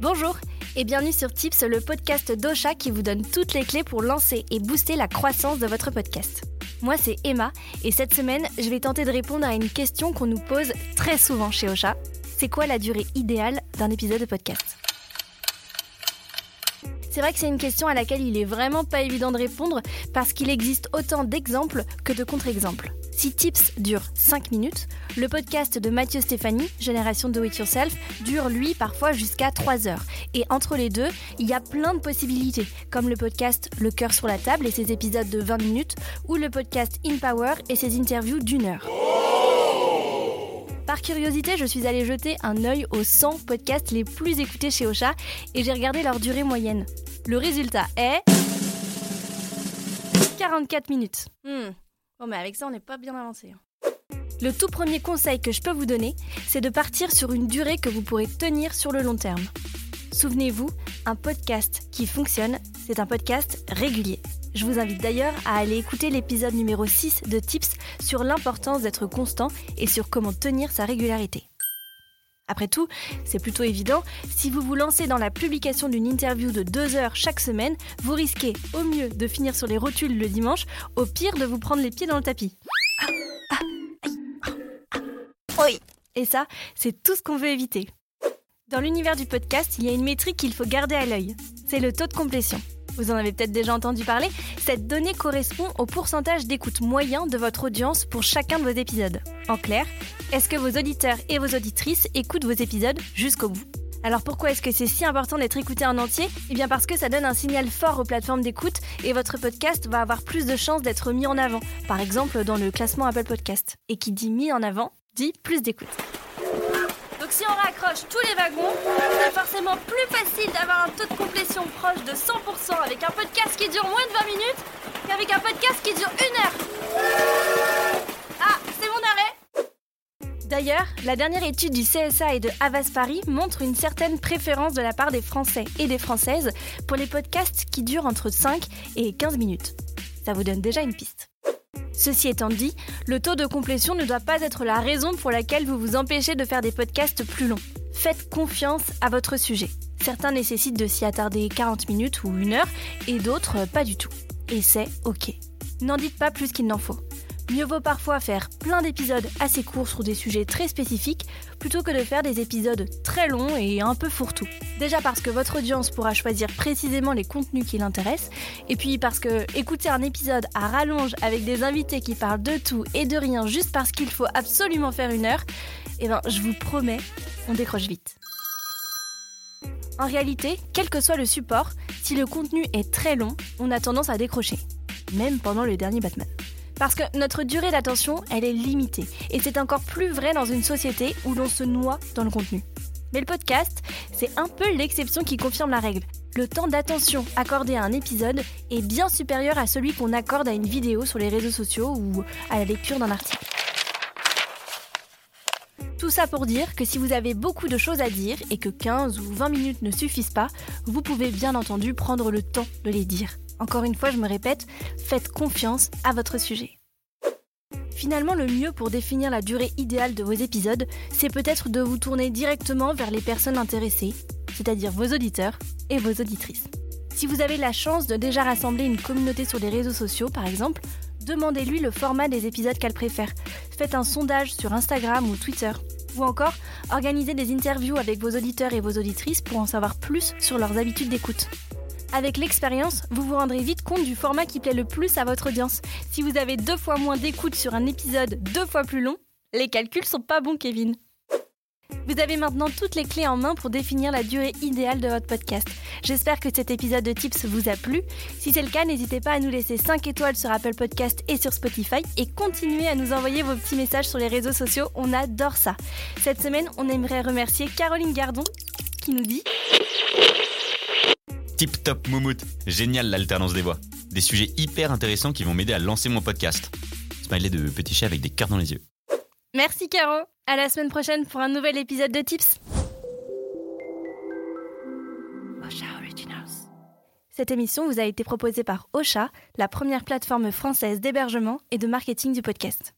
Bonjour et bienvenue sur Tips, le podcast d'Ocha qui vous donne toutes les clés pour lancer et booster la croissance de votre podcast. Moi, c'est Emma et cette semaine, je vais tenter de répondre à une question qu'on nous pose très souvent chez Ocha. C'est quoi la durée idéale d'un épisode de podcast? C'est vrai que c'est une question à laquelle il est vraiment pas évident de répondre parce qu'il existe autant d'exemples que de contre-exemples. Si Tips dure 5 minutes, le podcast de Mathieu Stéphanie, Génération Do It Yourself, dure lui parfois jusqu'à 3 heures. Et entre les deux, il y a plein de possibilités, comme le podcast Le cœur sur la table et ses épisodes de 20 minutes, ou le podcast In Power et ses interviews d'une heure. Par curiosité, je suis allée jeter un œil aux 100 podcasts les plus écoutés chez Ocha et j'ai regardé leur durée moyenne. Le résultat est 44 minutes. Hmm. Bon, mais avec ça, on n'est pas bien avancé. Hein. Le tout premier conseil que je peux vous donner, c'est de partir sur une durée que vous pourrez tenir sur le long terme. Souvenez-vous, un podcast qui fonctionne, c'est un podcast régulier. Je vous invite d'ailleurs à aller écouter l'épisode numéro 6 de Tips sur l'importance d'être constant et sur comment tenir sa régularité. Après tout, c'est plutôt évident, si vous vous lancez dans la publication d'une interview de deux heures chaque semaine, vous risquez au mieux de finir sur les rotules le dimanche, au pire de vous prendre les pieds dans le tapis. Oui. Et ça, c'est tout ce qu'on veut éviter. Dans l'univers du podcast, il y a une métrique qu'il faut garder à l'œil. C'est le taux de complétion. Vous en avez peut-être déjà entendu parler, cette donnée correspond au pourcentage d'écoute moyen de votre audience pour chacun de vos épisodes. En clair, est-ce que vos auditeurs et vos auditrices écoutent vos épisodes jusqu'au bout? Alors pourquoi est-ce que c'est si important d'être écouté en entier? Eh bien parce que ça donne un signal fort aux plateformes d'écoute et votre podcast va avoir plus de chances d'être mis en avant, par exemple dans le classement Apple Podcast. Et qui dit mis en avant, dit plus d'écoute. Si on raccroche tous les wagons, c'est forcément plus facile d'avoir un taux de complétion proche de 100% avec un podcast qui dure moins de 20 minutes qu'avec un podcast qui dure une heure. Ah, c'est mon arrêt D'ailleurs, la dernière étude du CSA et de Havas Paris montre une certaine préférence de la part des Français et des Françaises pour les podcasts qui durent entre 5 et 15 minutes. Ça vous donne déjà une piste. Ceci étant dit, le taux de complétion ne doit pas être la raison pour laquelle vous vous empêchez de faire des podcasts plus longs. Faites confiance à votre sujet. Certains nécessitent de s'y attarder 40 minutes ou une heure et d'autres pas du tout. Et c'est ok. N'en dites pas plus qu'il n'en faut. Mieux vaut parfois faire plein d'épisodes assez courts sur des sujets très spécifiques plutôt que de faire des épisodes très longs et un peu fourre-tout. Déjà parce que votre audience pourra choisir précisément les contenus qui l'intéressent, et puis parce que écouter un épisode à rallonge avec des invités qui parlent de tout et de rien juste parce qu'il faut absolument faire une heure, eh ben je vous promets, on décroche vite. En réalité, quel que soit le support, si le contenu est très long, on a tendance à décrocher, même pendant le dernier Batman. Parce que notre durée d'attention, elle est limitée. Et c'est encore plus vrai dans une société où l'on se noie dans le contenu. Mais le podcast, c'est un peu l'exception qui confirme la règle. Le temps d'attention accordé à un épisode est bien supérieur à celui qu'on accorde à une vidéo sur les réseaux sociaux ou à la lecture d'un article. Tout ça pour dire que si vous avez beaucoup de choses à dire et que 15 ou 20 minutes ne suffisent pas, vous pouvez bien entendu prendre le temps de les dire. Encore une fois, je me répète, faites confiance à votre sujet. Finalement, le mieux pour définir la durée idéale de vos épisodes, c'est peut-être de vous tourner directement vers les personnes intéressées, c'est-à-dire vos auditeurs et vos auditrices. Si vous avez la chance de déjà rassembler une communauté sur les réseaux sociaux, par exemple, demandez-lui le format des épisodes qu'elle préfère. Faites un sondage sur Instagram ou Twitter. Ou encore, organisez des interviews avec vos auditeurs et vos auditrices pour en savoir plus sur leurs habitudes d'écoute. Avec l'expérience, vous vous rendrez vite compte du format qui plaît le plus à votre audience. Si vous avez deux fois moins d'écoute sur un épisode deux fois plus long, les calculs sont pas bons, Kevin. Vous avez maintenant toutes les clés en main pour définir la durée idéale de votre podcast. J'espère que cet épisode de Tips vous a plu. Si c'est le cas, n'hésitez pas à nous laisser 5 étoiles sur Apple Podcast et sur Spotify et continuez à nous envoyer vos petits messages sur les réseaux sociaux. On adore ça. Cette semaine, on aimerait remercier Caroline Gardon qui nous dit Tip top moumout, génial l'alternance des voix. Des sujets hyper intéressants qui vont m'aider à lancer mon podcast. Smiley de petit chat avec des cartes dans les yeux. Merci Caro. À la semaine prochaine pour un nouvel épisode de Tips. Ocha Originals. Cette émission vous a été proposée par Ocha, la première plateforme française d'hébergement et de marketing du podcast.